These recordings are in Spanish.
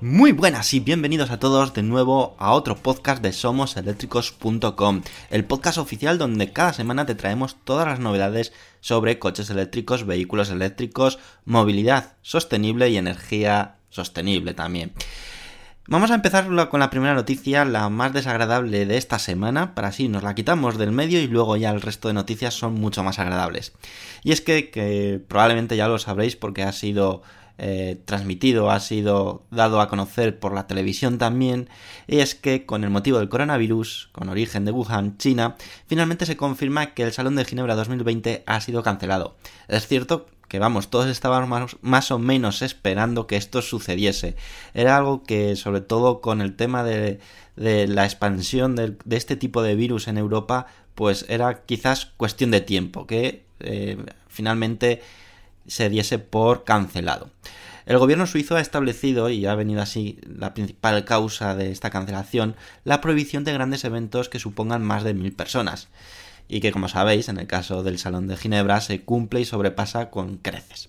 Muy buenas y bienvenidos a todos de nuevo a otro podcast de SomosEléctricos.com, el podcast oficial donde cada semana te traemos todas las novedades sobre coches eléctricos, vehículos eléctricos, movilidad sostenible y energía sostenible también. Vamos a empezar con la primera noticia, la más desagradable de esta semana, para así nos la quitamos del medio y luego ya el resto de noticias son mucho más agradables. Y es que, que probablemente ya lo sabréis porque ha sido eh, transmitido, ha sido dado a conocer por la televisión también, y es que con el motivo del coronavirus, con origen de Wuhan, China, finalmente se confirma que el Salón de Ginebra 2020 ha sido cancelado. Es cierto que vamos, todos estábamos más, o menos esperando que esto sucediese. Era algo que, sobre todo con el tema de, la expansión de, este tipo de virus en Europa, pues era quizás cuestión de tiempo, que eh, finalmente se diese por cancelado. El gobierno suizo ha establecido, y ha venido así la principal causa de esta cancelación, la prohibición de grandes eventos que supongan más de mil personas, y que como sabéis, en el caso del Salón de Ginebra, se cumple y sobrepasa con creces.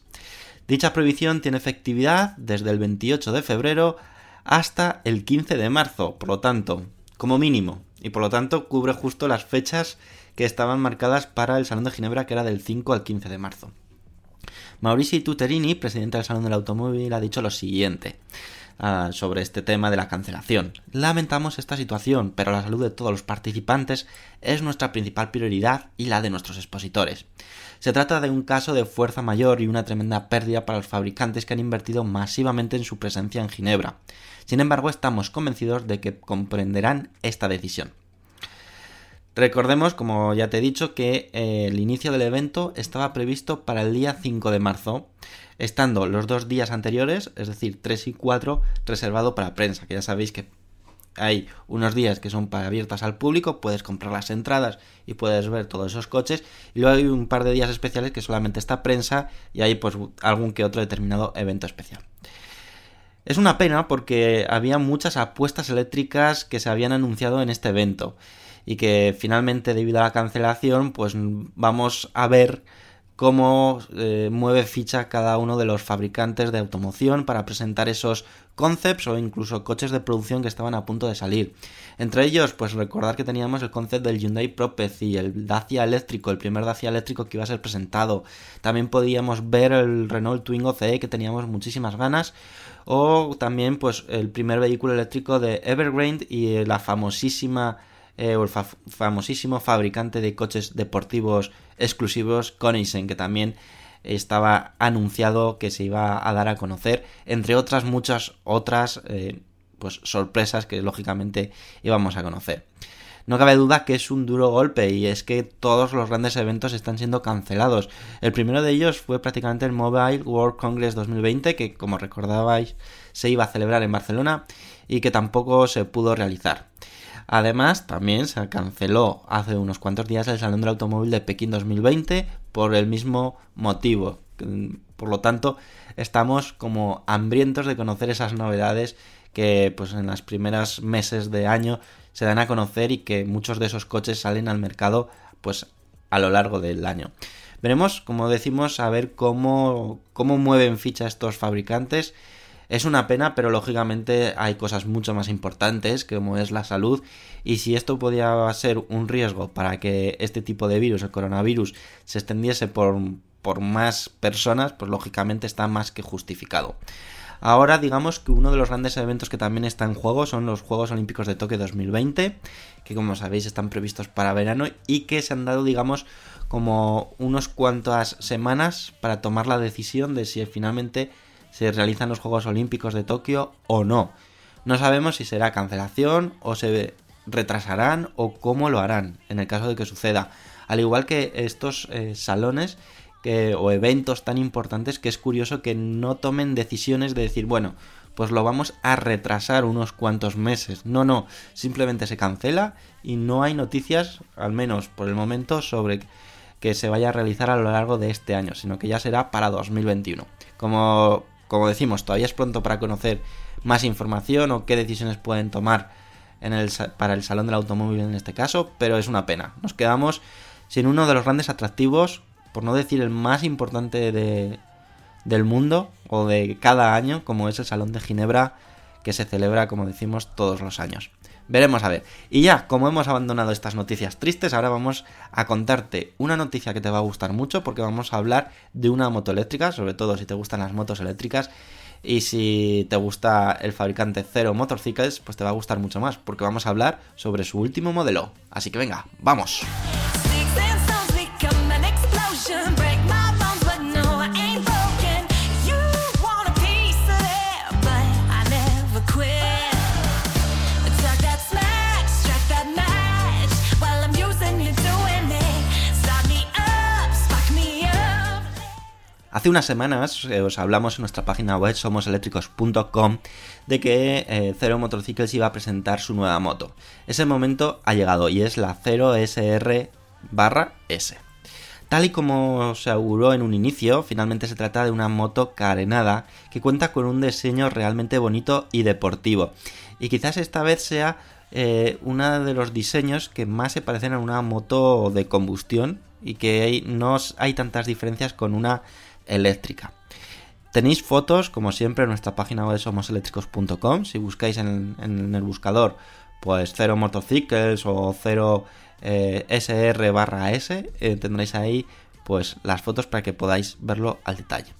Dicha prohibición tiene efectividad desde el 28 de febrero hasta el 15 de marzo, por lo tanto, como mínimo, y por lo tanto cubre justo las fechas que estaban marcadas para el Salón de Ginebra, que era del 5 al 15 de marzo. Mauricio Tuterini, presidente del Salón del Automóvil, ha dicho lo siguiente ah, sobre este tema de la cancelación. Lamentamos esta situación, pero la salud de todos los participantes es nuestra principal prioridad y la de nuestros expositores. Se trata de un caso de fuerza mayor y una tremenda pérdida para los fabricantes que han invertido masivamente en su presencia en Ginebra. Sin embargo, estamos convencidos de que comprenderán esta decisión. Recordemos, como ya te he dicho, que eh, el inicio del evento estaba previsto para el día 5 de marzo, estando los dos días anteriores, es decir, 3 y 4, reservado para prensa, que ya sabéis que hay unos días que son para abiertas al público, puedes comprar las entradas y puedes ver todos esos coches, y luego hay un par de días especiales que solamente está prensa y hay pues algún que otro determinado evento especial. Es una pena porque había muchas apuestas eléctricas que se habían anunciado en este evento y que finalmente debido a la cancelación pues vamos a ver cómo eh, mueve ficha cada uno de los fabricantes de automoción para presentar esos concepts o incluso coches de producción que estaban a punto de salir. Entre ellos, pues recordar que teníamos el concept del Hyundai Propeth y el Dacia eléctrico, el primer Dacia eléctrico que iba a ser presentado. También podíamos ver el Renault Twingo CE que teníamos muchísimas ganas o también pues el primer vehículo eléctrico de Evergrande y la famosísima eh, o el famosísimo fabricante de coches deportivos exclusivos Koenigsegg, que también estaba anunciado que se iba a dar a conocer, entre otras muchas otras eh, pues sorpresas que lógicamente íbamos a conocer. No cabe duda que es un duro golpe y es que todos los grandes eventos están siendo cancelados. El primero de ellos fue prácticamente el Mobile World Congress 2020 que como recordabais se iba a celebrar en Barcelona y que tampoco se pudo realizar. Además, también se canceló hace unos cuantos días el Salón del Automóvil de Pekín 2020 por el mismo motivo. Por lo tanto, estamos como hambrientos de conocer esas novedades que pues en las primeras meses de año se dan a conocer y que muchos de esos coches salen al mercado pues a lo largo del año. Veremos, como decimos, a ver cómo, cómo mueven ficha estos fabricantes. Es una pena, pero lógicamente hay cosas mucho más importantes, como es la salud, y si esto podía ser un riesgo para que este tipo de virus, el coronavirus, se extendiese por, por más personas, pues lógicamente está más que justificado. Ahora digamos que uno de los grandes eventos que también está en juego son los Juegos Olímpicos de Tokio 2020, que como sabéis están previstos para verano y que se han dado digamos como unos cuantas semanas para tomar la decisión de si finalmente se realizan los Juegos Olímpicos de Tokio o no. No sabemos si será cancelación o se retrasarán o cómo lo harán en el caso de que suceda. Al igual que estos eh, salones o eventos tan importantes que es curioso que no tomen decisiones de decir, bueno, pues lo vamos a retrasar unos cuantos meses. No, no, simplemente se cancela y no hay noticias, al menos por el momento, sobre que se vaya a realizar a lo largo de este año, sino que ya será para 2021. Como, como decimos, todavía es pronto para conocer más información o qué decisiones pueden tomar para el Salón del Automóvil en este caso, pero es una pena. Nos quedamos sin uno de los grandes atractivos por no decir el más importante de, del mundo o de cada año, como es el Salón de Ginebra, que se celebra, como decimos, todos los años. Veremos a ver. Y ya, como hemos abandonado estas noticias tristes, ahora vamos a contarte una noticia que te va a gustar mucho porque vamos a hablar de una moto eléctrica, sobre todo si te gustan las motos eléctricas. Y si te gusta el fabricante Zero Motorcycles, pues te va a gustar mucho más, porque vamos a hablar sobre su último modelo. Así que venga, vamos. Hace unas semanas eh, os hablamos en nuestra página web somoseléctricos.com de que eh, Zero Motorcycles iba a presentar su nueva moto. Ese momento ha llegado y es la Zero SR barra S. Tal y como se auguró en un inicio, finalmente se trata de una moto carenada que cuenta con un diseño realmente bonito y deportivo. Y quizás esta vez sea eh, uno de los diseños que más se parecen a una moto de combustión y que no hay tantas diferencias con una eléctrica. Tenéis fotos, como siempre, en nuestra página web somoseléctricos.com. Si buscáis en, el buscador, pues cero motocicles o cero eh, SR barra S, eh, tendréis ahí pues las fotos para que podáis verlo al detalle.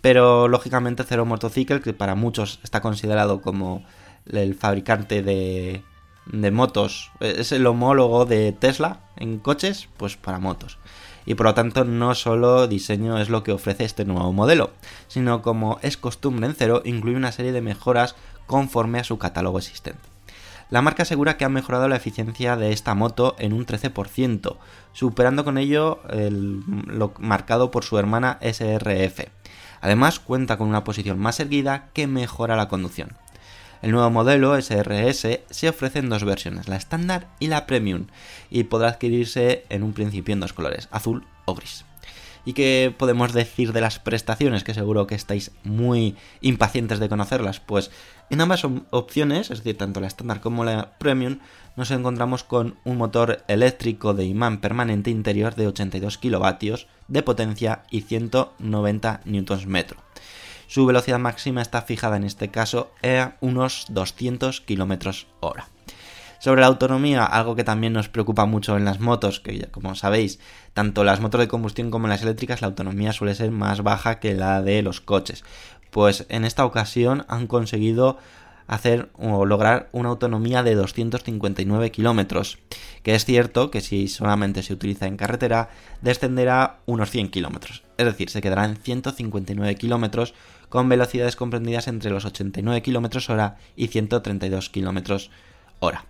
Pero lógicamente Zero Motorcycle, que para muchos está considerado como el fabricante de, de motos, es el homólogo de Tesla en coches, pues para motos y por lo tanto no solo diseño es lo que ofrece este nuevo modelo, sino como es costumbre en Cero, incluye una serie de mejoras conforme a su catálogo existente. La marca asegura que ha mejorado la eficiencia de esta moto en un 13%, superando con ello lo marcado por su hermana SRF. Además cuenta con una posición más erguida que mejora la conducción. El nuevo modelo SRS se ofrece en dos versiones, la estándar y la premium, y podrá adquirirse en un principio en dos colores, azul o gris. ¿Y qué podemos decir de las prestaciones? Que seguro que estáis muy impacientes de conocerlas. Pues en ambas opciones, es decir, tanto la estándar como la premium, nos encontramos con un motor eléctrico de imán permanente interior de 82 kilovatios de potencia y 190 Nm. Su velocidad máxima está fijada en este caso a unos 200 km hora. Sobre la autonomía, algo que también nos preocupa mucho en las motos, que como sabéis, tanto las motos de combustión como las eléctricas, la autonomía suele ser más baja que la de los coches. Pues en esta ocasión han conseguido hacer o lograr una autonomía de 259 kilómetros, que es cierto que si solamente se utiliza en carretera descenderá unos 100 kilómetros, es decir, se quedará en 159 kilómetros con velocidades comprendidas entre los 89 km hora y 132 km hora.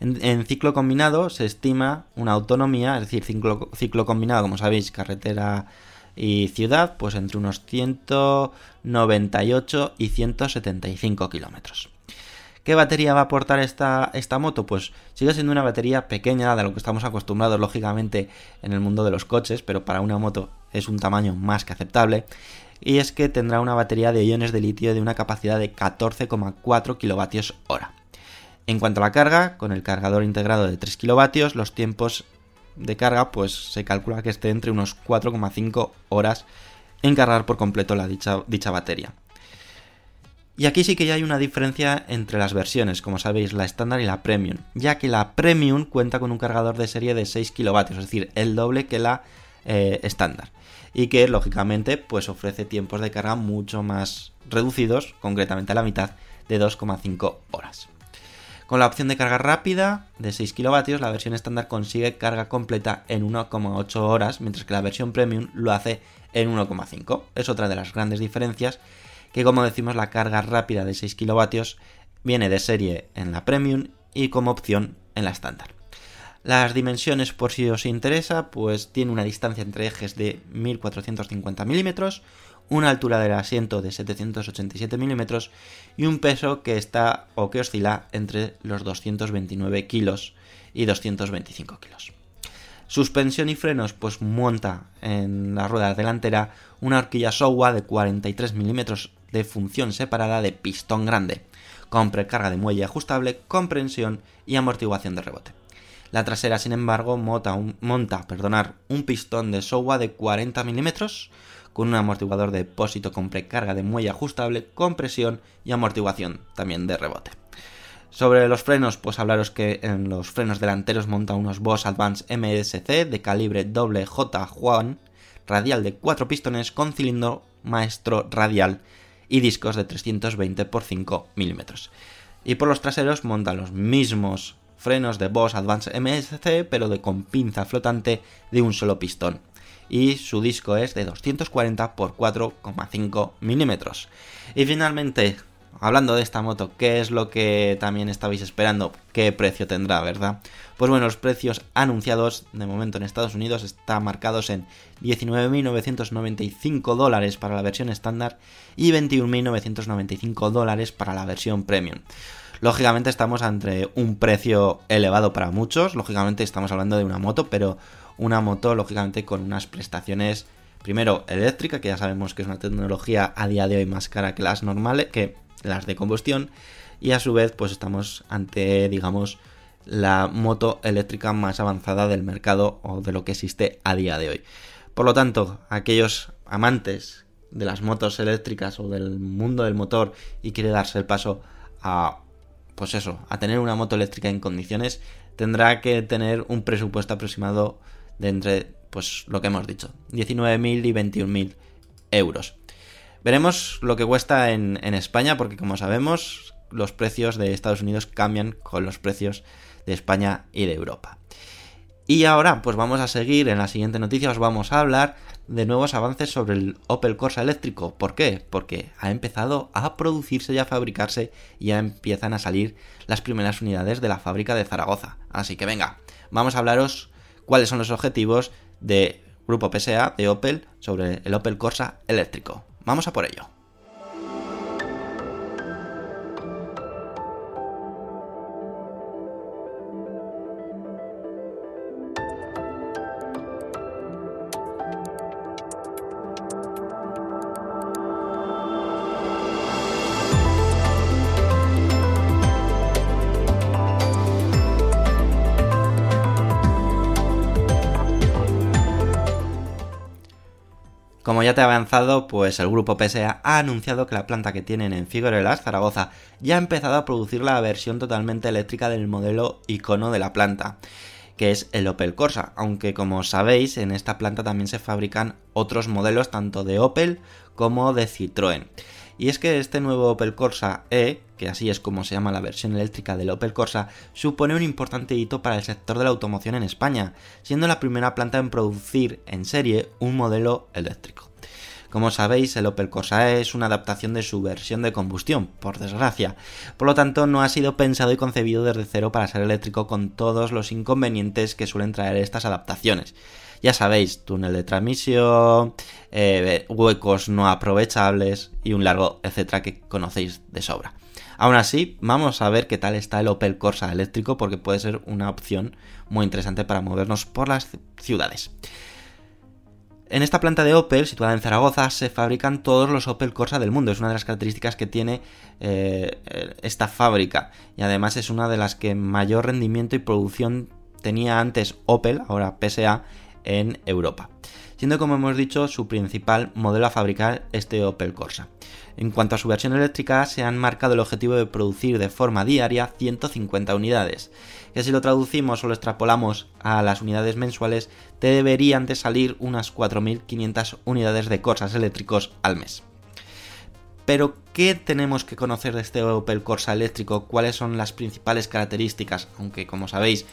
En, ciclo combinado se estima una autonomía, es decir, ciclo, combinado, como sabéis, carretera y ciudad, pues entre unos 198 y 175 kilómetros. ¿Qué batería va a aportar esta, esta moto? Pues sigue siendo una batería pequeña de lo que estamos acostumbrados lógicamente en el mundo de los coches, pero para una moto es un tamaño más que aceptable. Y es que tendrá una batería de iones de litio de una capacidad de 14,4 kWh. En cuanto a la carga, con el cargador integrado de 3 kW, los tiempos de carga, pues se calcula que esté entre unos 4,5 horas en cargar por completo la dicha, dicha batería. Y aquí sí que ya hay una diferencia entre las versiones, como sabéis, la estándar y la premium, ya que la premium cuenta con un cargador de serie de 6 kilovatios, es decir, el doble que la eh, estándar. Y que lógicamente pues ofrece tiempos de carga mucho más reducidos, concretamente a la mitad de 2,5 horas. Con la opción de carga rápida de 6 kilovatios, la versión estándar consigue carga completa en 1,8 horas, mientras que la versión premium lo hace en 1,5. Es otra de las grandes diferencias que como decimos la carga rápida de 6 kilovatios viene de serie en la Premium y como opción en la estándar. Las dimensiones, por si os interesa, pues tiene una distancia entre ejes de 1450 milímetros, una altura del asiento de 787 milímetros y un peso que está o que oscila entre los 229 kilos y 225 kilos. Suspensión y frenos, pues monta en la rueda delantera una horquilla Showa de 43 milímetros de función separada de pistón grande, con precarga de muelle ajustable, comprensión y amortiguación de rebote. La trasera, sin embargo, monta un, perdonar, un pistón de Showa de 40 milímetros con un amortiguador de depósito con precarga de muelle ajustable, compresión y amortiguación también de rebote. Sobre los frenos, pues hablaros que en los frenos delanteros monta unos Boss Advance MSC de calibre J Juan, radial de 4 pistones con cilindro maestro radial y discos de 320 x 5 mm. Y por los traseros monta los mismos frenos de Boss Advance MSC, pero de con pinza flotante de un solo pistón. Y su disco es de 240 x 4,5 mm. Y finalmente, hablando de esta moto, ¿qué es lo que también estabais esperando? ¿Qué precio tendrá, verdad? Pues bueno, los precios anunciados de momento en Estados Unidos están marcados en 19.995 dólares para la versión estándar y 21.995 dólares para la versión premium. Lógicamente estamos ante un precio elevado para muchos, lógicamente estamos hablando de una moto, pero una moto lógicamente con unas prestaciones primero eléctrica, que ya sabemos que es una tecnología a día de hoy más cara que las normales, que las de combustión y a su vez pues estamos ante digamos la moto eléctrica más avanzada del mercado o de lo que existe a día de hoy. Por lo tanto, aquellos amantes de las motos eléctricas o del mundo del motor y quiere darse el paso a pues eso, a tener una moto eléctrica en condiciones, tendrá que tener un presupuesto aproximado de entre pues lo que hemos dicho, 19.000 y 21.000 euros. Veremos lo que cuesta en, España, porque como sabemos, los precios de Estados Unidos cambian con los precios de España y de Europa. Y ahora, pues vamos a seguir en la siguiente noticia, os vamos a hablar de nuevos avances sobre el Opel Corsa eléctrico. ¿Por qué? Porque ha empezado a producirse y a fabricarse y ya empiezan a salir las primeras unidades de la fábrica de Zaragoza. Así que venga, vamos a hablaros cuáles son los objetivos de Grupo PSA de Opel sobre el Opel Corsa eléctrico. Vamos a por ello. Ya te he avanzado, pues el grupo PSA ha anunciado que la planta que tienen en Figueroas, Zaragoza, ya ha empezado a producir la versión totalmente eléctrica del modelo icono de la planta, que es el Opel Corsa, aunque como sabéis, en esta planta también se fabrican otros modelos tanto de Opel como de Citroën. Y es que este nuevo Opel Corsa E, que así es como se llama la versión eléctrica del Opel Corsa, supone un importante hito para el sector de la automoción en España, siendo la primera planta en producir en serie un modelo eléctrico. Como sabéis, el Opel Corsa E es una adaptación de su versión de combustión, por desgracia. Por lo tanto, no ha sido pensado y concebido desde cero para ser eléctrico con todos los inconvenientes que suelen traer estas adaptaciones. Ya sabéis, túnel de transmisión, eh, huecos no aprovechables y un largo etcétera que conocéis de sobra. Aún así, vamos a ver qué tal está el Opel Corsa eléctrico porque puede ser una opción muy interesante para movernos por las ciudades. En esta planta de Opel, situada en Zaragoza, se fabrican todos los Opel Corsa del mundo. Es una de las características que tiene eh, esta fábrica. Y además es una de las que mayor rendimiento y producción tenía antes Opel, ahora PSA, en Europa, siendo como hemos dicho su principal modelo a fabricar este Opel Corsa. En cuanto a su versión eléctrica, se han marcado el objetivo de producir de forma diaria 150 unidades, que si lo traducimos o lo extrapolamos a las unidades mensuales, deberían de salir unas 4.500 unidades de Corsas eléctricos al mes. Pero, ¿qué tenemos que conocer de este Opel Corsa eléctrico? ¿Cuáles son las principales características? Aunque, como sabéis,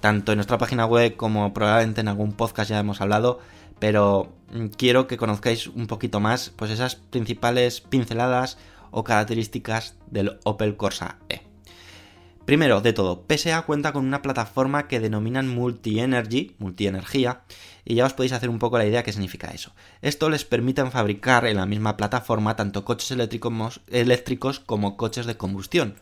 tanto en nuestra página web como probablemente en algún podcast ya hemos hablado, pero mm, quiero que conozcáis un poquito más pues esas principales pinceladas o características del Opel Corsa E. Primero de todo, PSA cuenta con una plataforma que denominan Multi-Energy, multi-energía, y ya os podéis hacer un poco la idea qué significa eso. Esto les permite fabricar en la misma plataforma tanto coches eléctricos como coches de combustión.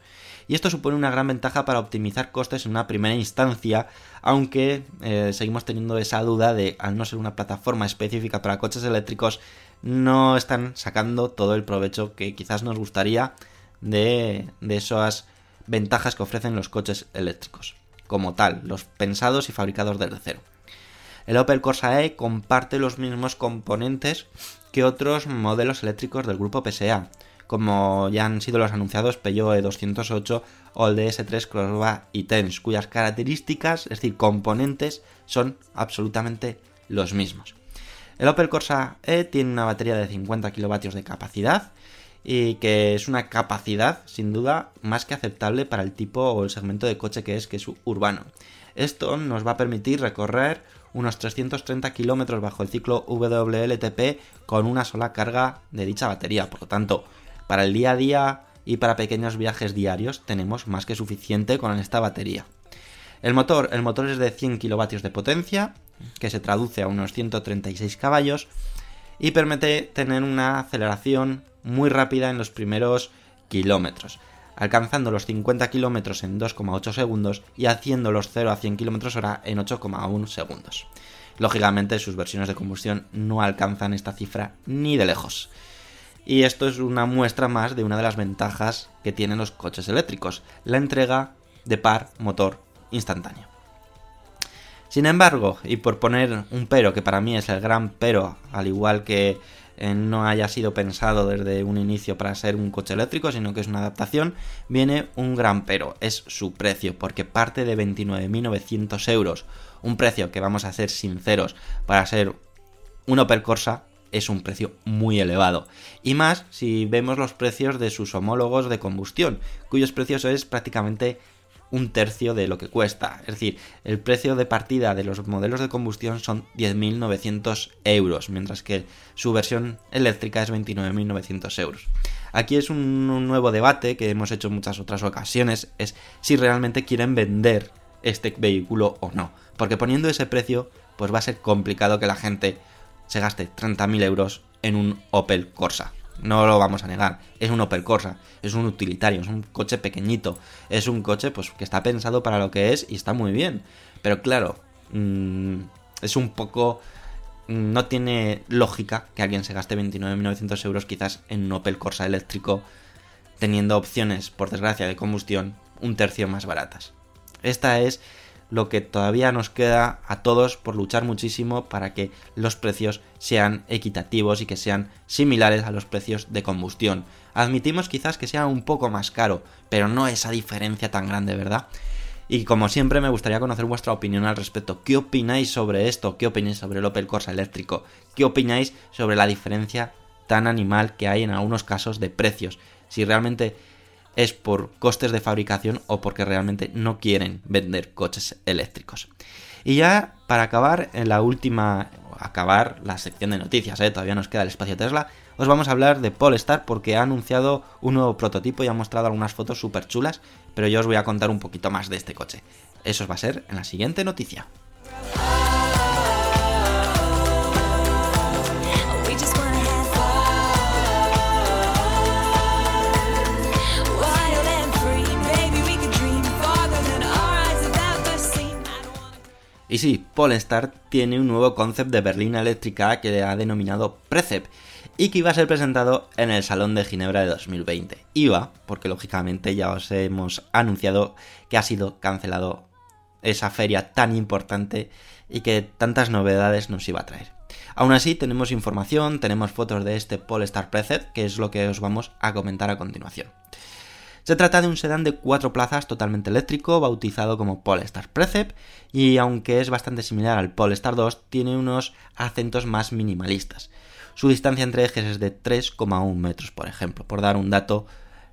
Y esto supone una gran ventaja para optimizar costes en una primera instancia, aunque eh, seguimos teniendo esa duda de, al no ser una plataforma específica para coches eléctricos, no están sacando todo el provecho que quizás nos gustaría de, de esas ventajas que ofrecen los coches eléctricos, como tal, los pensados y fabricados desde cero. El Opel Corsa E comparte los mismos componentes que otros modelos eléctricos del grupo PSA, como ya han sido los anunciados Peugeot E208 o el DS3 Crossback y Tense, cuyas características, es decir, componentes, son absolutamente los mismos. El Opel Corsa E tiene una batería de 50 kilovatios de capacidad y que es una capacidad sin duda más que aceptable para el tipo o el segmento de coche que es, que es urbano. Esto nos va a permitir recorrer unos 330 kilómetros bajo el ciclo WLTP con una sola carga de dicha batería. Por lo tanto, para el día a día y para pequeños viajes diarios tenemos más que suficiente con esta batería. El motor, el motor es de 100 kilovatios de potencia, que se traduce a unos 136 caballos y permite tener una aceleración muy rápida en los primeros kilómetros, alcanzando los 50 kilómetros en 2,8 segundos y haciendo los 0 a 100 kilómetros hora en 8,1 segundos. Lógicamente sus versiones de combustión no alcanzan esta cifra ni de lejos. Y esto es una muestra más de una de las ventajas que tienen los coches eléctricos, la entrega de par motor instantáneo. Sin embargo, y por poner un pero que para mí es el gran pero, al igual que eh, no haya sido pensado desde un inicio para ser un coche eléctrico, sino que es una adaptación, viene un gran pero, es su precio, porque parte de 29.900 euros, un precio que vamos a ser sinceros, para ser un Opel Corsa es un precio muy elevado. Y más si vemos los precios de sus homólogos de combustión, cuyos precios es prácticamente un tercio de lo que cuesta. Es decir, el precio de partida de los modelos de combustión son 10.900 euros, mientras que su versión eléctrica es 29.900 euros. Aquí es un, nuevo debate que hemos hecho en muchas otras ocasiones, es si realmente quieren vender este vehículo o no. Porque poniendo ese precio, pues va a ser complicado que la gente se gaste 30.000 euros en un Opel Corsa no lo vamos a negar. Es un Opel Corsa, es un utilitario, es un coche pequeñito, es un coche pues que está pensado para lo que es y está muy bien. Pero claro, mm, es un poco... Mm, no tiene lógica que alguien se gaste 29.900 euros quizás en un Opel Corsa eléctrico teniendo opciones, por desgracia, de combustión un tercio más baratas. Esta es lo que todavía nos queda a todos por luchar muchísimo para que los precios sean equitativos y que sean similares a los precios de combustión. Admitimos quizás que sea un poco más caro, pero no esa diferencia tan grande, ¿verdad? Y como siempre me gustaría conocer vuestra opinión al respecto. ¿Qué opináis sobre esto? ¿Qué opináis sobre el Opel Corsa eléctrico? ¿Qué opináis sobre la diferencia tan animal que hay en algunos casos de precios? Si realmente es por costes de fabricación o porque realmente no quieren vender coches eléctricos. Y ya para acabar, en la última, acabar la sección de noticias, ¿eh? todavía nos queda el espacio Tesla, os vamos a hablar de Polestar porque ha anunciado un nuevo prototipo y ha mostrado algunas fotos súper chulas, pero yo os voy a contar un poquito más de este coche. Eso va a ser en la siguiente noticia. Y sí, Polestar tiene un nuevo concept de berlina eléctrica que ha denominado Precep y que iba a ser presentado en el Salón de Ginebra de 2020. Iba, porque lógicamente ya os hemos anunciado que ha sido cancelado esa feria tan importante y que tantas novedades nos iba a traer. Aún así, tenemos información, tenemos fotos de este Polestar Precept, que es lo que os vamos a comentar a continuación. Se trata de un sedán de cuatro plazas totalmente eléctrico, bautizado como Polestar Precept, y aunque es bastante similar al Polestar 2, tiene unos acentos más minimalistas. Su distancia entre ejes es de 3,1 metros, por ejemplo, por dar un dato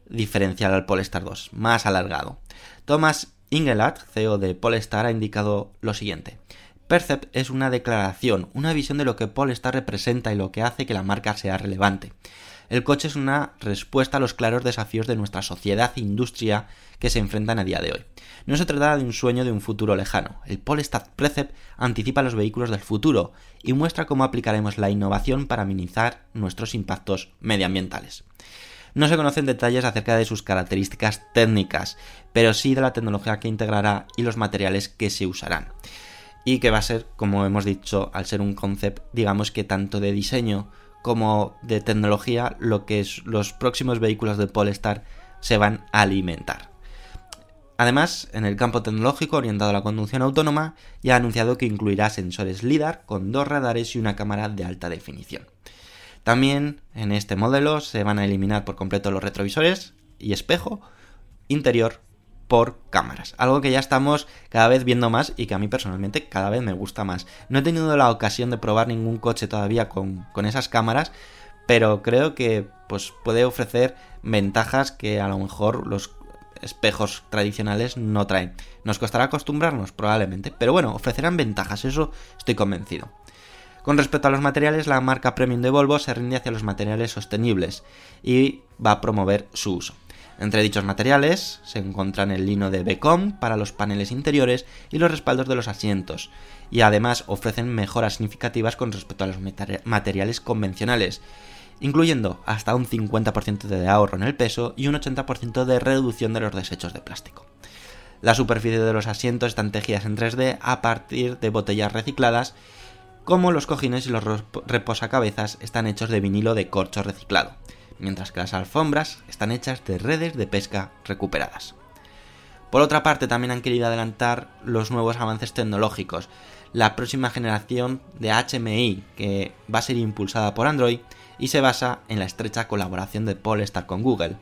diferencial al Polestar 2, más alargado. Thomas Ingelart, CEO de Polestar, ha indicado lo siguiente. Percept es una declaración, una visión de lo que Polestar representa y lo que hace que la marca sea relevante. El coche es una respuesta a los claros desafíos de nuestra sociedad e industria que se enfrentan a día de hoy. No se trata de un sueño de un futuro lejano. El Polestar Precept anticipa los vehículos del futuro y muestra cómo aplicaremos la innovación para minimizar nuestros impactos medioambientales. No se conocen detalles acerca de sus características técnicas, pero sí de la tecnología que integrará y los materiales que se usarán. Y que va a ser, como hemos dicho, al ser un concept, digamos que tanto de diseño como de tecnología, lo que es los próximos vehículos de Polestar se van a alimentar. Además, en el campo tecnológico orientado a la conducción autónoma, ya ha anunciado que incluirá sensores LIDAR con dos radares y una cámara de alta definición. También en este modelo se van a eliminar por completo los retrovisores y espejo interior por cámaras. Algo que ya estamos cada vez viendo más y que a mí personalmente cada vez me gusta más. No he tenido la ocasión de probar ningún coche todavía con, esas cámaras, pero creo que pues, puede ofrecer ventajas que a lo mejor los espejos tradicionales no traen. Nos costará acostumbrarnos probablemente, pero bueno, ofrecerán ventajas, eso estoy convencido. Con respecto a los materiales, la marca premium de Volvo se rinde hacia los materiales sostenibles y va a promover su uso. Entre dichos materiales se encuentran el lino de Becom para los paneles interiores y los respaldos de los asientos, y además ofrecen mejoras significativas con respecto a los materiales convencionales, incluyendo hasta un 50% de ahorro en el peso y un 80% de reducción de los desechos de plástico. La superficie de los asientos están tejidas en 3D a partir de botellas recicladas, como los cojines y los reposacabezas están hechos de vinilo de corcho reciclado mientras que las alfombras están hechas de redes de pesca recuperadas. Por otra parte, también han querido adelantar los nuevos avances tecnológicos, la próxima generación de HMI, que va a ser impulsada por Android y se basa en la estrecha colaboración de Polestar con Google.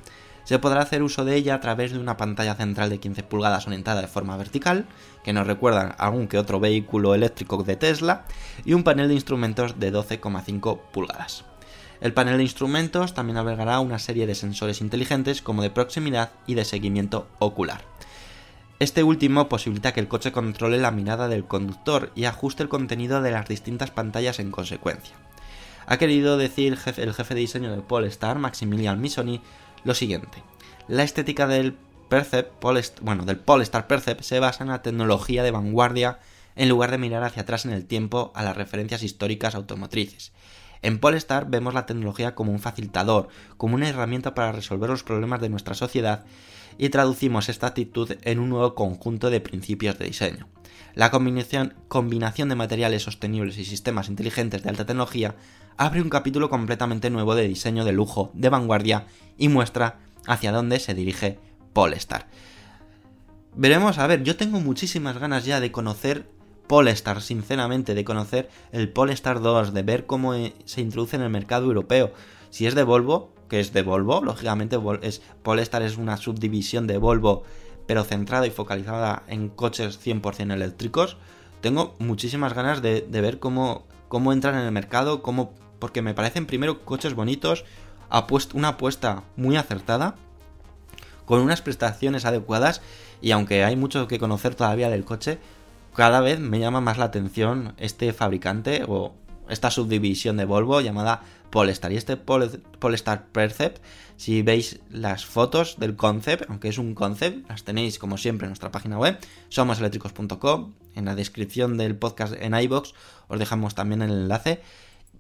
Se podrá hacer uso de ella a través de una pantalla central de 15 pulgadas orientada de forma vertical, que nos recuerda algún que otro vehículo eléctrico de Tesla, y un panel de instrumentos de 12,5 pulgadas. El panel de instrumentos también albergará una serie de sensores inteligentes como de proximidad y de seguimiento ocular. Este último posibilita que el coche controle la mirada del conductor y ajuste el contenido de las distintas pantallas en consecuencia. Ha querido decir el jefe de diseño de Polestar, Maximilian Misoni, lo siguiente. La estética del bueno, del Polestar Percept se basa en la tecnología de vanguardia en lugar de mirar hacia atrás en el tiempo a las referencias históricas automotrices en Polestar vemos la tecnología como un facilitador, como una herramienta para resolver los problemas de nuestra sociedad y traducimos esta actitud en un nuevo conjunto de principios de diseño. La combinación, de materiales sostenibles y sistemas inteligentes de alta tecnología abre un capítulo completamente nuevo de diseño de lujo, de vanguardia y muestra hacia dónde se dirige Polestar. Veremos, a ver, yo tengo muchísimas ganas ya de conocer Polestar, sinceramente, de conocer el Polestar 2, de ver cómo eh, se introduce en el mercado europeo. Si es de Volvo, que es de Volvo, lógicamente es, Polestar es una subdivisión de Volvo, pero centrada y focalizada en coches 100% eléctricos. Tengo muchísimas ganas de, ver cómo, cómo entran en el mercado, cómo, porque me parecen primero coches bonitos, una apuesta muy acertada, con unas prestaciones adecuadas y aunque hay mucho que conocer todavía del coche, cada vez me llama más la atención este fabricante o esta subdivisión de Volvo llamada Polestar. Y este Polestar Percept, si veis las fotos del concept, aunque es un concept, las tenéis como siempre en nuestra página web, somoseléctricos.com. En la descripción del podcast en iBox os dejamos también el enlace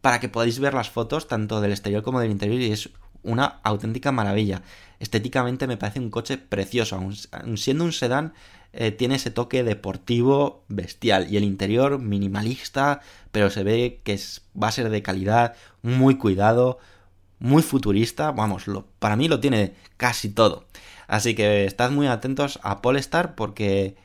para que podáis ver las fotos tanto del exterior como del interior y es una auténtica maravilla. Estéticamente me parece un coche precioso, aun siendo un sedán eh, tiene ese toque deportivo bestial y el interior minimalista, pero se ve que va a ser de calidad, muy cuidado, muy futurista, vamos, lo, para mí lo tiene casi todo. Así que estad muy atentos a Polestar porque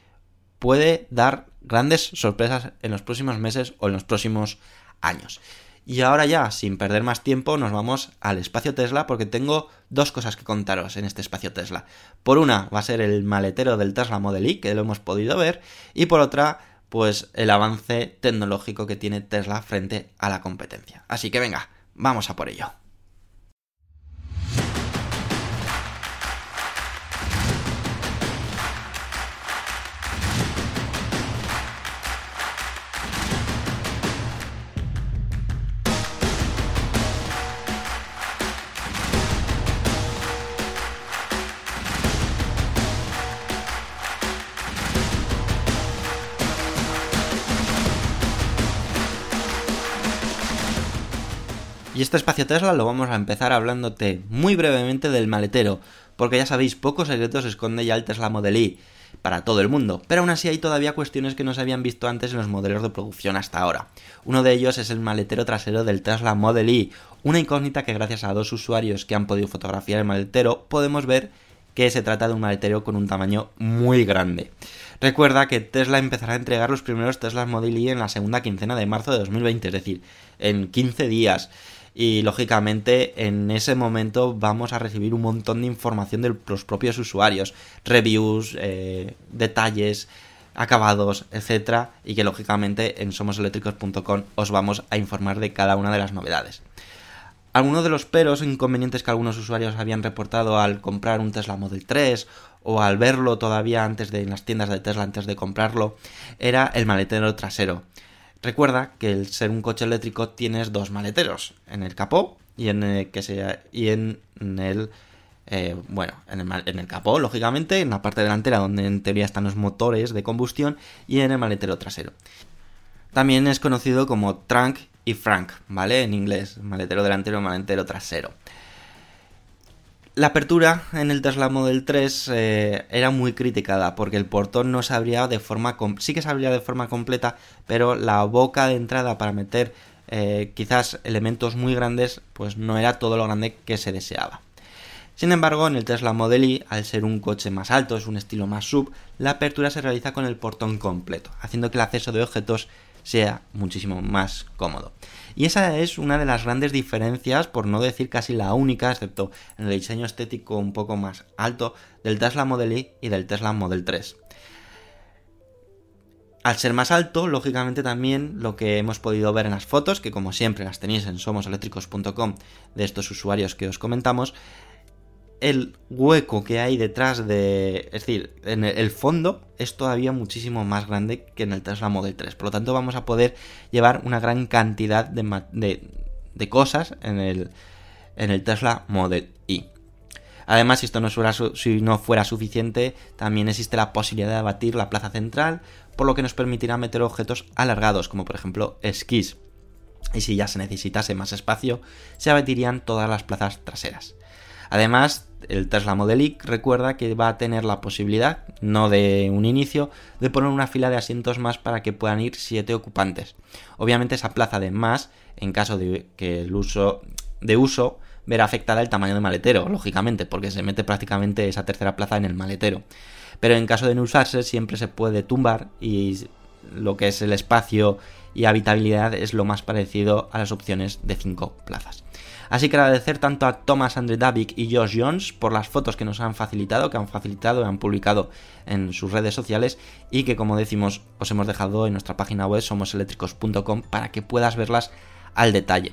puede dar grandes sorpresas en los próximos meses o en los próximos años. Y ahora ya, sin perder más tiempo, nos vamos al espacio Tesla porque tengo dos cosas que contaros en este espacio Tesla. Por una va a ser el maletero del Tesla Model Y, que lo hemos podido ver, y por otra, pues el avance tecnológico que tiene Tesla frente a la competencia. Así que venga, vamos a por ello. Este espacio Tesla lo vamos a empezar hablándote muy brevemente del maletero, porque ya sabéis, pocos secretos esconde ya el Tesla Model Y para todo el mundo, pero aún así hay todavía cuestiones que no se habían visto antes en los modelos de producción hasta ahora. Uno de ellos es el maletero trasero del Tesla Model Y, una incógnita que gracias a dos usuarios que han podido fotografiar el maletero podemos ver que se trata de un maletero con un tamaño muy grande. Recuerda que Tesla empezará a entregar los primeros Tesla Model Y en la segunda quincena de marzo de 2020, es decir, en 15 días y lógicamente en ese momento vamos a recibir un montón de información de los propios usuarios, reviews, eh, detalles, acabados, etcétera, y que lógicamente en somoseléctricos.com os vamos a informar de cada una de las novedades. Algunos de los peros o inconvenientes que algunos usuarios habían reportado al comprar un Tesla Model 3 o al verlo todavía antes de en las tiendas de Tesla antes de comprarlo era el maletero trasero. Recuerda que el ser un coche eléctrico tienes dos maleteros, en el capó y en el, eh, bueno, en el, capó, lógicamente, en la parte delantera donde en teoría están los motores de combustión y en el maletero trasero. También es conocido como trunk y frank, ¿vale? En inglés, maletero delantero maletero trasero. La apertura en el Tesla Model 3 eh, era muy criticada porque el portón no se abría de forma... Sí que se abría de forma completa, pero la boca de entrada para meter eh, quizás elementos muy grandes pues no era todo lo grande que se deseaba. Sin embargo, en el Tesla Model Y, al ser un coche más alto, es un estilo más sub, la apertura se realiza con el portón completo, haciendo que el acceso de objetos sea muchísimo más cómodo. Y esa es una de las grandes diferencias, por no decir casi la única, excepto en el diseño estético un poco más alto, del Tesla Model Y y del Tesla Model 3. Al ser más alto, lógicamente también lo que hemos podido ver en las fotos, que como siempre las tenéis en somoseléctricos.com de estos usuarios que os comentamos, el hueco que hay detrás de... Es decir, en el fondo es todavía muchísimo más grande que en el Tesla Model 3. Por lo tanto, vamos a poder llevar una gran cantidad de, cosas en el, Tesla Model Y. Además, si esto no fuera, si no fuera suficiente, también existe la posibilidad de abatir la plaza central, por lo que nos permitirá meter objetos alargados, como por ejemplo esquís. Y si ya se necesitase más espacio, se abatirían todas las plazas traseras. Además, el Tesla Model Y recuerda que va a tener la posibilidad, no de un inicio, de poner una fila de asientos más para que puedan ir 7 ocupantes. Obviamente esa plaza de más, en caso de que el uso de uso verá afectada el tamaño del maletero, lógicamente, porque se mete prácticamente esa tercera plaza en el maletero. Pero en caso de no usarse, siempre se puede tumbar y lo que es el espacio y habitabilidad es lo más parecido a las opciones de 5 plazas. Así que agradecer tanto a Thomas Andre Davik y Josh Jones por las fotos que nos han facilitado, que han facilitado y han publicado en sus redes sociales y que como decimos os hemos dejado en nuestra página web somoseléctricos.com para que puedas verlas al detalle.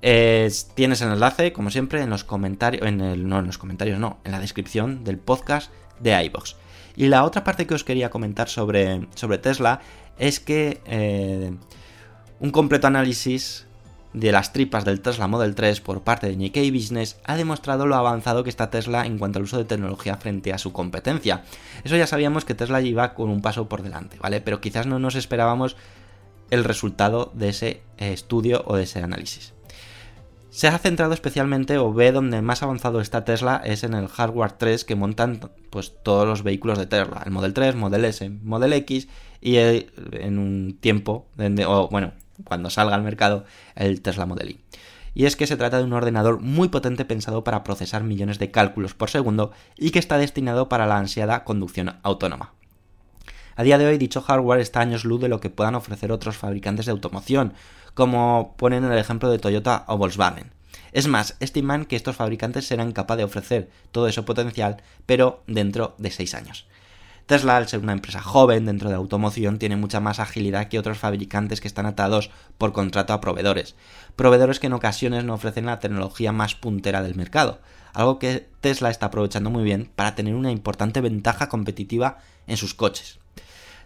tienes el enlace, como siempre, en los comentarios, en el, no en los comentarios, no, en la descripción del podcast de iBox. Y la otra parte que os quería comentar sobre, sobre Tesla es que eh, un completo análisis de las tripas del Tesla Model 3 por parte de Nikkei Business ha demostrado lo avanzado que está Tesla en cuanto al uso de tecnología frente a su competencia. Eso ya sabíamos que Tesla iba con un paso por delante, ¿vale? Pero quizás no nos esperábamos el resultado de ese estudio o de ese análisis. Se ha centrado especialmente o ve donde más avanzado está Tesla es en el hardware 3 que montan pues todos los vehículos de Tesla, el Model 3, Model S, Model X y en un tiempo, o bueno, cuando salga al mercado el Tesla Model Y. Y es que se trata de un ordenador muy potente pensado para procesar millones de cálculos por segundo y que está destinado para la ansiada conducción autónoma. A día de hoy dicho hardware está años luz de lo que puedan ofrecer otros fabricantes de automoción, como ponen el ejemplo de Toyota o Volkswagen. Es más, estiman que estos fabricantes serán capaces de ofrecer todo ese potencial, pero dentro de 6 años. Tesla, al ser una empresa joven dentro de automoción, tiene mucha más agilidad que otros fabricantes que están atados por contrato a proveedores. Proveedores que en ocasiones no ofrecen la tecnología más puntera del mercado, algo que Tesla está aprovechando muy bien para tener una importante ventaja competitiva en sus coches.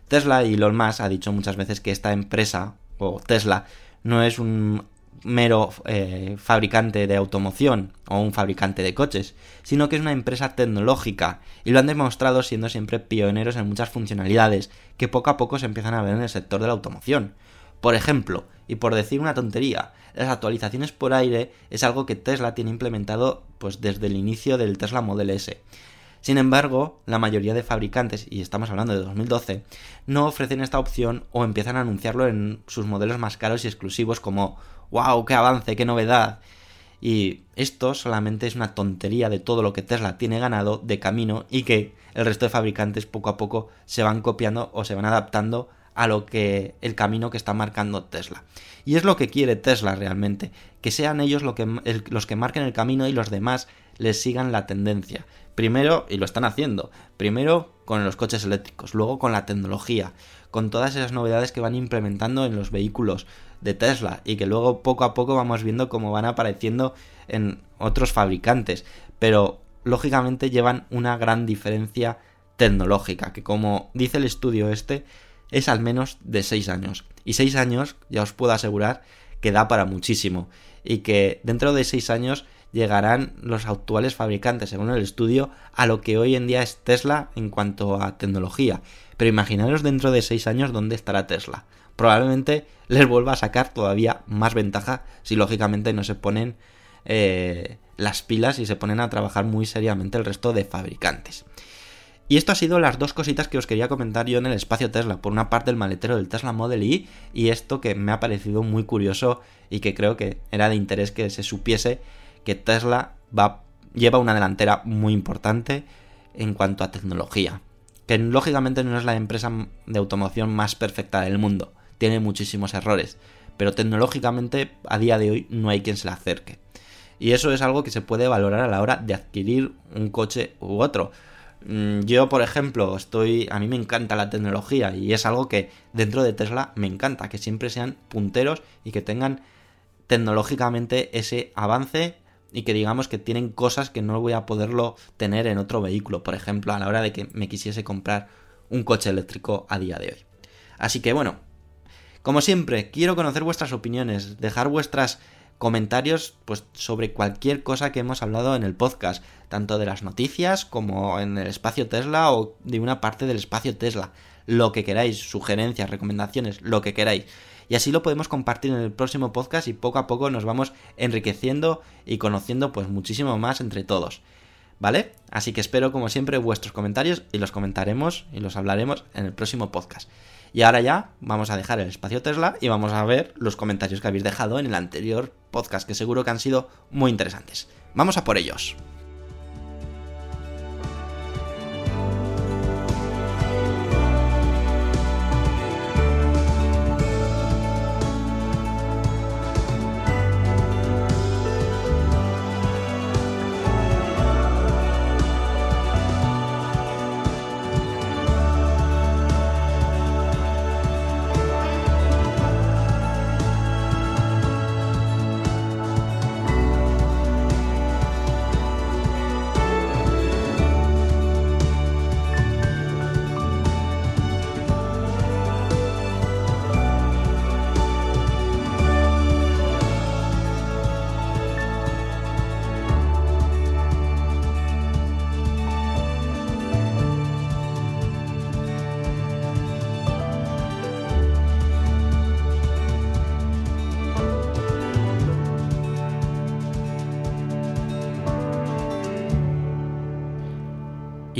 Tesla y Elon Musk ha dicho muchas veces que esta empresa, o Tesla, no es un mero eh, fabricante de automoción o un fabricante de coches, sino que es una empresa tecnológica y lo han demostrado siendo siempre pioneros en muchas funcionalidades que poco a poco se empiezan a ver en el sector de la automoción. Por ejemplo, y por decir una tontería, las actualizaciones por aire es algo que Tesla tiene implementado pues desde el inicio del Tesla Model S. Sin embargo, la mayoría de fabricantes, y estamos hablando de 2012, no ofrecen esta opción o empiezan a anunciarlo en sus modelos más caros y exclusivos como ¡Wow! ¡Qué avance! ¡Qué novedad! Y esto solamente es una tontería de todo lo que Tesla tiene ganado de camino y que el resto de fabricantes poco a poco se van copiando o se van adaptando a lo que el camino que está marcando Tesla. Y es lo que quiere Tesla realmente, que sean ellos los que marquen el camino y los demás les sigan la tendencia. Primero, y lo están haciendo, primero con los coches eléctricos, luego con la tecnología, con todas esas novedades que van implementando en los vehículos de Tesla y que luego poco a poco vamos viendo cómo van apareciendo en otros fabricantes, pero lógicamente llevan una gran diferencia tecnológica, que como dice el estudio este, es al menos de 6 años. Y 6 años, ya os puedo asegurar, que da para muchísimo. Y que dentro de 6 años llegarán los actuales fabricantes, según el estudio, a lo que hoy en día es Tesla en cuanto a tecnología. Pero imaginaros dentro de 6 años dónde estará Tesla. Probablemente les vuelva a sacar todavía más ventaja si lógicamente no se ponen eh, las pilas y se ponen a trabajar muy seriamente el resto de fabricantes. Y esto ha sido las dos cositas que os quería comentar yo en el espacio Tesla. Por una parte el maletero del Tesla Model Y y esto que me ha parecido muy curioso y que creo que era de interés que se supiese que Tesla va, lleva una delantera muy importante en cuanto a tecnología. Que lógicamente no es la empresa de automoción más perfecta del mundo, tiene muchísimos errores, pero tecnológicamente a día de hoy no hay quien se le acerque. Y eso es algo que se puede valorar a la hora de adquirir un coche u otro. Mm, yo, por ejemplo, estoy. A mí me encanta la tecnología y es algo que dentro de Tesla me encanta, que siempre sean punteros y que tengan tecnológicamente ese avance y que digamos que tienen cosas que no voy a poderlo tener en otro vehículo, por ejemplo, a la hora de que me quisiese comprar un coche eléctrico a día de hoy. Así que bueno, como siempre, quiero conocer vuestras opiniones, dejar vuestros comentarios pues sobre cualquier cosa que hemos hablado en el podcast, tanto de las noticias como en el espacio Tesla o de una parte del espacio Tesla, lo que queráis, sugerencias, recomendaciones, lo que queráis y así lo podemos compartir en el próximo podcast y poco a poco nos vamos enriqueciendo y conociendo pues muchísimo más entre todos. ¿Vale? Así que espero como siempre vuestros comentarios y los comentaremos y los hablaremos en el próximo podcast. Y ahora ya vamos a dejar el espacio Tesla y vamos a ver los comentarios que habéis dejado en el anterior podcast que seguro que han sido muy interesantes. Vamos a por ellos.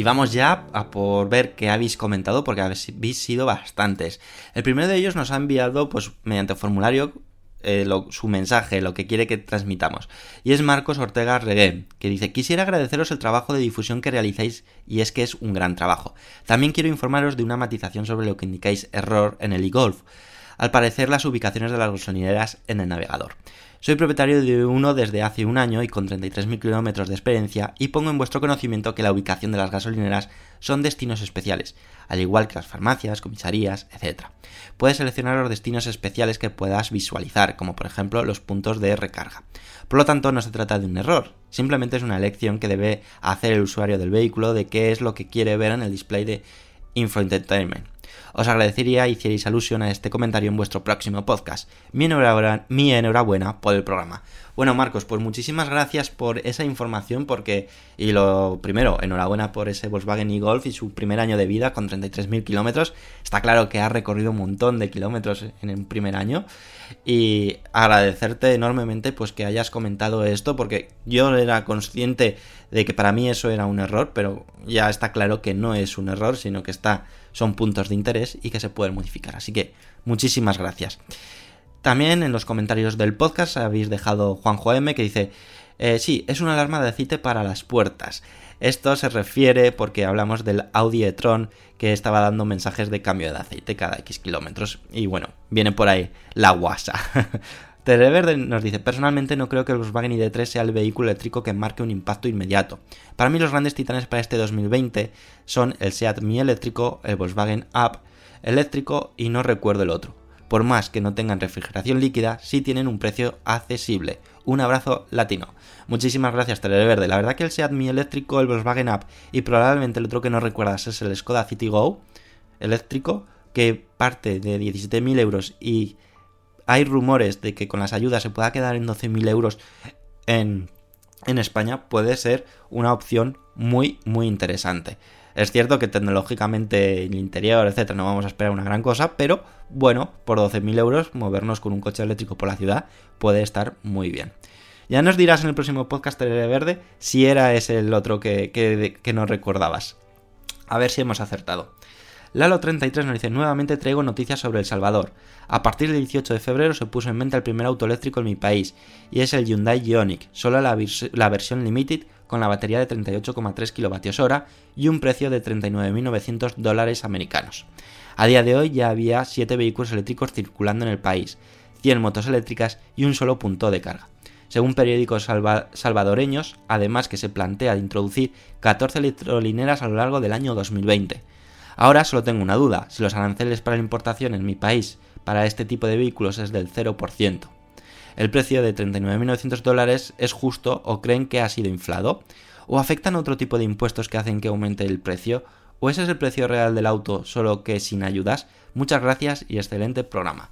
Y vamos ya a por ver qué habéis comentado, porque habéis sido bastantes. El primero de ellos nos ha enviado, pues, mediante formulario, eh, su mensaje, lo que quiere que transmitamos. Y es Marcos Ortega Regué, que dice, quisiera agradeceros el trabajo de difusión que realizáis y es que es un gran trabajo. También quiero informaros de una matización sobre lo que indicáis error en el eGolf. Al parecer las ubicaciones de las gasolineras en el navegador. Soy propietario de uno desde hace un año y con 33.000 kilómetros de experiencia y pongo en vuestro conocimiento que la ubicación de las gasolineras son destinos especiales, al igual que las farmacias, comisarías, etc. Puedes seleccionar los destinos especiales que puedas visualizar, como por ejemplo los puntos de recarga. Por lo tanto, no se trata de un error, simplemente es una elección que debe hacer el usuario del vehículo de qué es lo que quiere ver en el display de Infoentertainment. Os agradecería hicierais alusión a este comentario en vuestro próximo podcast. Mi enhorabuena, mi enhorabuena por el programa. Bueno, Marcos, pues muchísimas gracias por esa información porque, y lo primero, enhorabuena por ese Volkswagen e-Golf y su primer año de vida con 33.000 kilómetros. Está claro que ha recorrido un montón de kilómetros en el primer año y agradecerte enormemente pues que hayas comentado esto porque yo era consciente de que para mí eso era un error, pero ya está claro que no es un error, sino que está son puntos de interés y que se pueden modificar. Así que muchísimas gracias. También en los comentarios del podcast habéis dejado Juanjo M que dice, eh, sí, es una alarma de aceite para las puertas. Esto se refiere porque hablamos del Audi e-tron que estaba dando mensajes de cambio de aceite cada X kilómetros. Y bueno, viene por ahí la guasa. Televerde nos dice, personalmente no creo que el Volkswagen ID3 sea el vehículo eléctrico que marque un impacto inmediato. Para mí los grandes titanes para este 2020 son el Seat Mi eléctrico, el Volkswagen Up eléctrico y no recuerdo el otro. Por más que no tengan refrigeración líquida, sí tienen un precio accesible. Un abrazo latino. Muchísimas gracias Televerde. La verdad que el Seat Mi eléctrico, el Volkswagen Up y probablemente el otro que no recuerdas es el Skoda Citigo eléctrico que parte de 17.000 euros y hay rumores de que con las ayudas se pueda quedar en 12.000 euros en, en España, puede ser una opción muy, muy interesante. Es cierto que tecnológicamente el interior, etcétera, no vamos a esperar una gran cosa, pero bueno, por 12.000 euros movernos con un coche eléctrico por la ciudad puede estar muy bien. Ya nos dirás en el próximo podcast de Verde si era ese el otro que, que, que no recordabas. A ver si hemos acertado. Lalo33 nos dice, nuevamente traigo noticias sobre El Salvador. A partir del 18 de febrero se puso en venta el primer auto eléctrico en mi país, y es el Hyundai Ioniq, solo la, versión Limited con la batería de 38,3 kWh y un precio de 39.900 dólares americanos. A día de hoy ya había 7 vehículos eléctricos circulando en el país, 100 motos eléctricas y un solo punto de carga. Según periódicos salvadoreños, además que se plantea de introducir 14 electrolineras a lo largo del año 2020. Ahora solo tengo una duda, si los aranceles para la importación en mi país para este tipo de vehículos es del 0%. ¿El precio de 39.900 dólares es justo o creen que ha sido inflado? ¿O afectan otro tipo de impuestos que hacen que aumente el precio? ¿O ese es el precio real del auto solo que sin ayudas? Muchas gracias y excelente programa.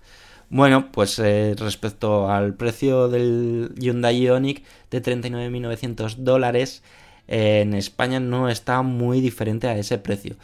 Bueno, pues eh, respecto al precio del Hyundai Ioniq de 39.900 dólares, eh, en España no está muy diferente a ese precio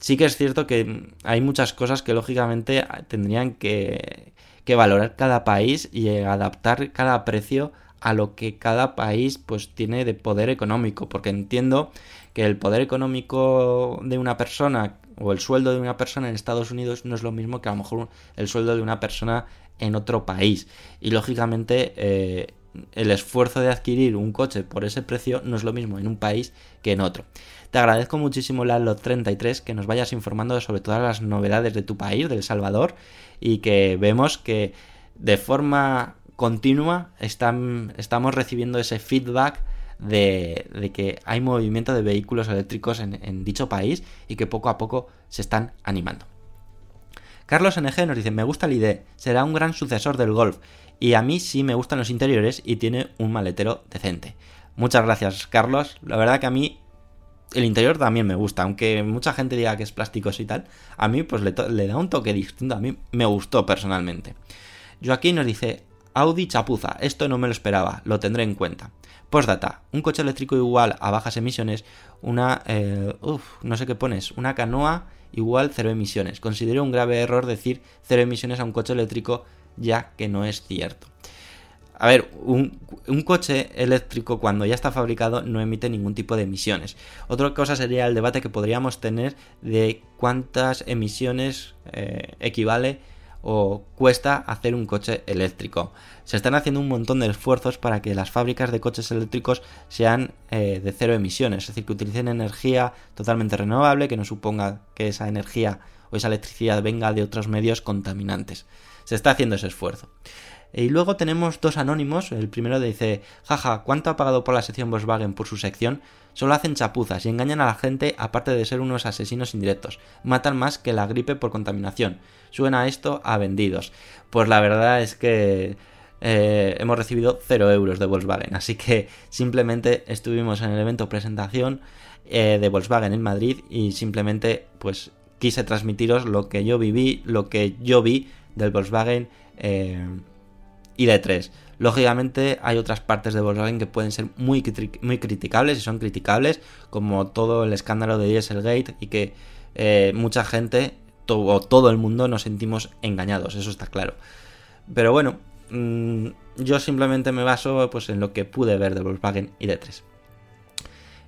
sí que es cierto que hay muchas cosas que lógicamente tendrían que, valorar cada país y adaptar cada precio a lo que cada país pues tiene de poder económico porque entiendo que el poder económico de una persona o el sueldo de una persona en Estados Unidos no es lo mismo que a lo mejor el sueldo de una persona en otro país. Y lógicamente eh, el esfuerzo de adquirir un coche por ese precio no es lo mismo en un país que en otro. Te agradezco muchísimo, Lalo33, que nos vayas informando sobre todas las novedades de tu país, de El Salvador, y que vemos que de forma continua estamos recibiendo ese feedback de, que hay movimiento de vehículos eléctricos en, dicho país y que poco a poco se están animando. Carlos NG nos dice, me gusta el ID, será un gran sucesor del Golf y a mí sí me gustan los interiores y tiene un maletero decente. Muchas gracias Carlos, la verdad que a mí el interior también me gusta, aunque mucha gente diga que es plástico y tal, a mí pues le, da un toque distinto, a mí me gustó personalmente. Joaquín nos dice, Audi chapuza, esto no me lo esperaba, lo tendré en cuenta. Postdata, un coche eléctrico igual a bajas emisiones, una... Eh, no sé qué pones, una canoa igual cero emisiones. Considero un grave error decir cero emisiones a un coche eléctrico ya que no es cierto. A ver, un, coche eléctrico cuando ya está fabricado no emite ningún tipo de emisiones. Otra cosa sería el debate que podríamos tener de cuántas emisiones eh, equivale o cuesta hacer un coche eléctrico. Se están haciendo un montón de esfuerzos para que las fábricas de coches eléctricos sean eh, de cero emisiones, es decir, que utilicen energía totalmente renovable, que no suponga que esa energía o esa electricidad venga de otros medios contaminantes. Se está haciendo ese esfuerzo. Y luego tenemos dos anónimos. El primero dice, jaja, ¿cuánto ha pagado por la sección Volkswagen por su sección? Solo hacen chapuzas y engañan a la gente aparte de ser unos asesinos indirectos. Matan más que la gripe por contaminación. Suena esto a vendidos. Pues la verdad es que eh, hemos recibido 0 euros de Volkswagen. Así que simplemente estuvimos en el evento presentación eh, de Volkswagen en Madrid y simplemente pues quise transmitiros lo que yo viví, lo que yo vi del Volkswagen eh, y de 3. Lógicamente hay otras partes de Volkswagen que pueden ser muy, muy criticables y son criticables, como todo el escándalo de Dieselgate y que eh, mucha gente o todo el mundo nos sentimos engañados, eso está claro. Pero bueno, mm, yo simplemente me baso pues, en lo que pude ver de Volkswagen y de 3.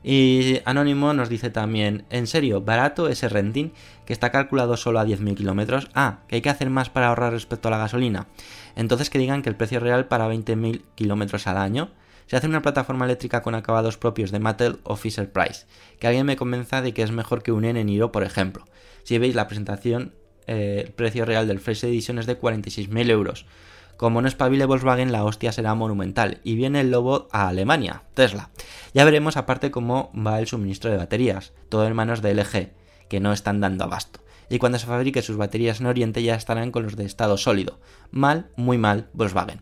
Y Anónimo nos dice también, en serio, barato ese renting que está calculado solo a 10.000 kilómetros. Ah, que hay que hacer más para ahorrar respecto a la gasolina. Entonces que digan que el precio real para 20.000 kilómetros al año se hace una plataforma eléctrica con acabados propios de Mattel o Fisher Price. Que alguien me convenza de que es mejor que un N Niro, por ejemplo. Si veis la presentación, eh, el precio real del Fresh Edition es de 46.000 euros. Como no espabile Volkswagen, la hostia será monumental. Y viene el lobo a Alemania, Tesla. Ya veremos aparte cómo va el suministro de baterías, todo en manos de LG, que no están dando abasto. Y cuando se fabrique sus baterías en Oriente ya estarán con los de estado sólido. Mal, muy mal, Volkswagen.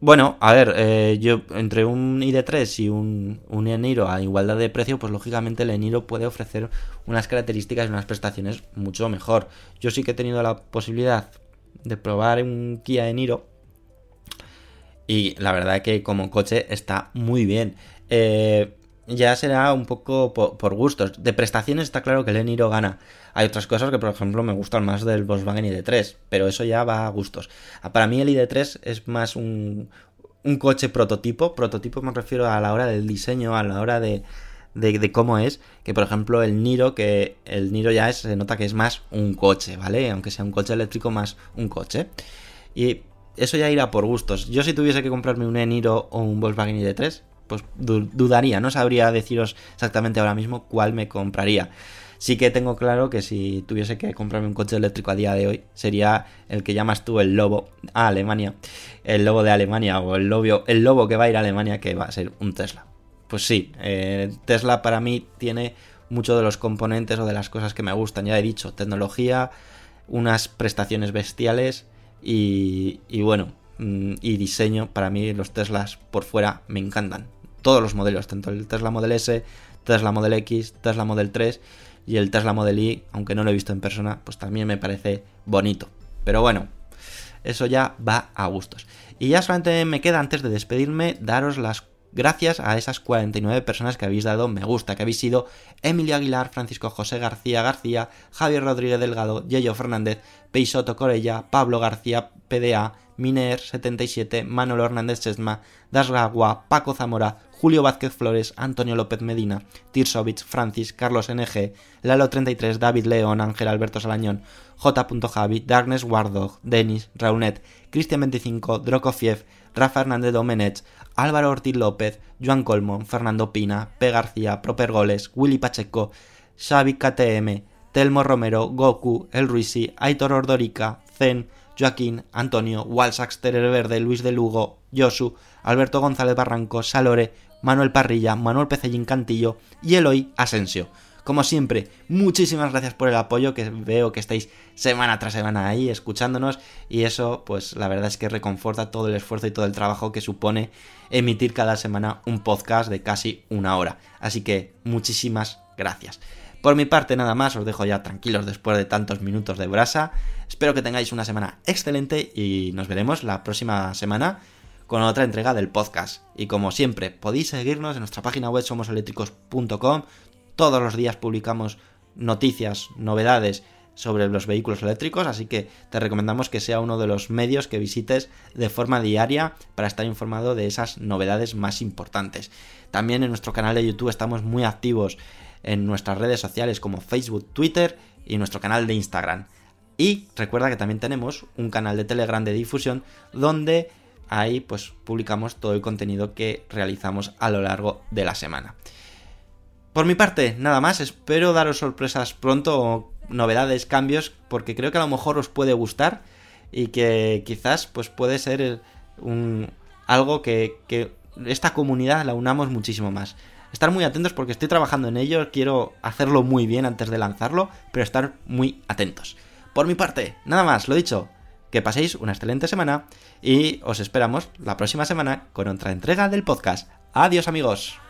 Bueno, a ver, eh, yo entre un ID3 y un, un Eniro a igualdad de precio, pues lógicamente el Eniro puede ofrecer unas características y unas prestaciones mucho mejor. Yo sí que he tenido la posibilidad de probar un Kia Eniro. Y la verdad que como coche está muy bien. Eh, ya será un poco por, gustos. De prestaciones está claro que el Eniro gana. Hay otras cosas que, por ejemplo, me gustan más del Volkswagen ID3, pero eso ya va a gustos. Ah, para mí el ID3 es más un, un coche prototipo. Prototipo me refiero a la hora del diseño, a la hora de, de, cómo es, que por ejemplo el Niro, que el Niro ya es, se nota que es más un coche, ¿vale? Aunque sea un coche eléctrico más un coche. Y eso ya irá por gustos. Yo si tuviese que comprarme un E-Niro o un Volkswagen ID3, pues dudaría, no sabría deciros exactamente ahora mismo cuál me compraría. Sí que tengo claro que si tuviese que comprarme un coche eléctrico a día de hoy, sería el que llamas tú el lobo a Alemania, el lobo de Alemania o el lobo, el lobo que va a ir a Alemania, que va a ser un Tesla pues sí, eh, Tesla para mí tiene muchos de los componentes o de las cosas que me gustan. Ya he dicho, tecnología, unas prestaciones bestiales y, bueno, mm, y diseño. Para mí los Teslas por fuera me encantan. Todos los modelos, tanto el Tesla Model S, Tesla Model X, Tesla Model 3 y el Tesla Model Y, aunque no lo he visto en persona, pues también me parece bonito. Pero bueno, eso ya va a gustos. Y ya solamente me queda antes de despedirme daros las gracias a esas 49 personas que habéis dado me gusta, que habéis sido Emilio Aguilar, Francisco José García García, Javier Rodríguez Delgado, Yello Fernández, Peixoto Corella, Pablo García PDA, Miner77, Manuel Hernández Chesma, Dasgagua, Paco Zamora, Julio Vázquez Flores, Antonio López Medina, Tirsovich, Francis, Carlos NG, Lalo33, David León, Ángel Alberto Salañón, J. Javi, Darkness Wardog, Denis, Raunet, Cristian25, Drokofiev, Rafa Hernández Domenech, Álvaro Ortiz López, Joan Colmon, Fernando Pina, P. García, Proper Goles, Willy Pacheco, Xavi KTM, Telmo Romero, Goku, El Ruisi, Aitor Ordorica, Zen, Joaquín, Antonio, Walsax Verde, Luis de Lugo, Josu, Alberto González Barranco, Salore, Manuel Parrilla, Manuel Pecellín Cantillo y Eloy Asensio. Como siempre, muchísimas gracias por el apoyo que veo que estáis semana tras semana ahí escuchándonos y eso pues la verdad es que reconforta todo el esfuerzo y todo el trabajo que supone emitir cada semana un podcast de casi una hora. Así que muchísimas gracias. Por mi parte nada más, os dejo ya tranquilos después de tantos minutos de brasa. Espero que tengáis una semana excelente y nos veremos la próxima semana con otra entrega del podcast. Y como siempre, podéis seguirnos en nuestra página web somoseléctricos.com, todos los días publicamos noticias, novedades sobre los vehículos eléctricos, así que te recomendamos que sea uno de los medios que visites de forma diaria para estar informado de esas novedades más importantes. También en nuestro canal de YouTube estamos muy activos en nuestras redes sociales como Facebook, Twitter y nuestro canal de Instagram. Y recuerda que también tenemos un canal de Telegram de difusión donde ahí pues publicamos todo el contenido que realizamos a lo largo de la semana. Por mi parte, nada más, espero daros sorpresas pronto o novedades, cambios, porque creo que a lo mejor os puede gustar y que quizás pues puede ser un, algo que, que esta comunidad la unamos muchísimo más. Estar muy atentos porque estoy trabajando en ello, quiero hacerlo muy bien antes de lanzarlo, pero estar muy atentos. Por mi parte, nada más, lo dicho, que paséis una excelente semana y os esperamos la próxima semana con otra entrega del podcast. Adiós amigos.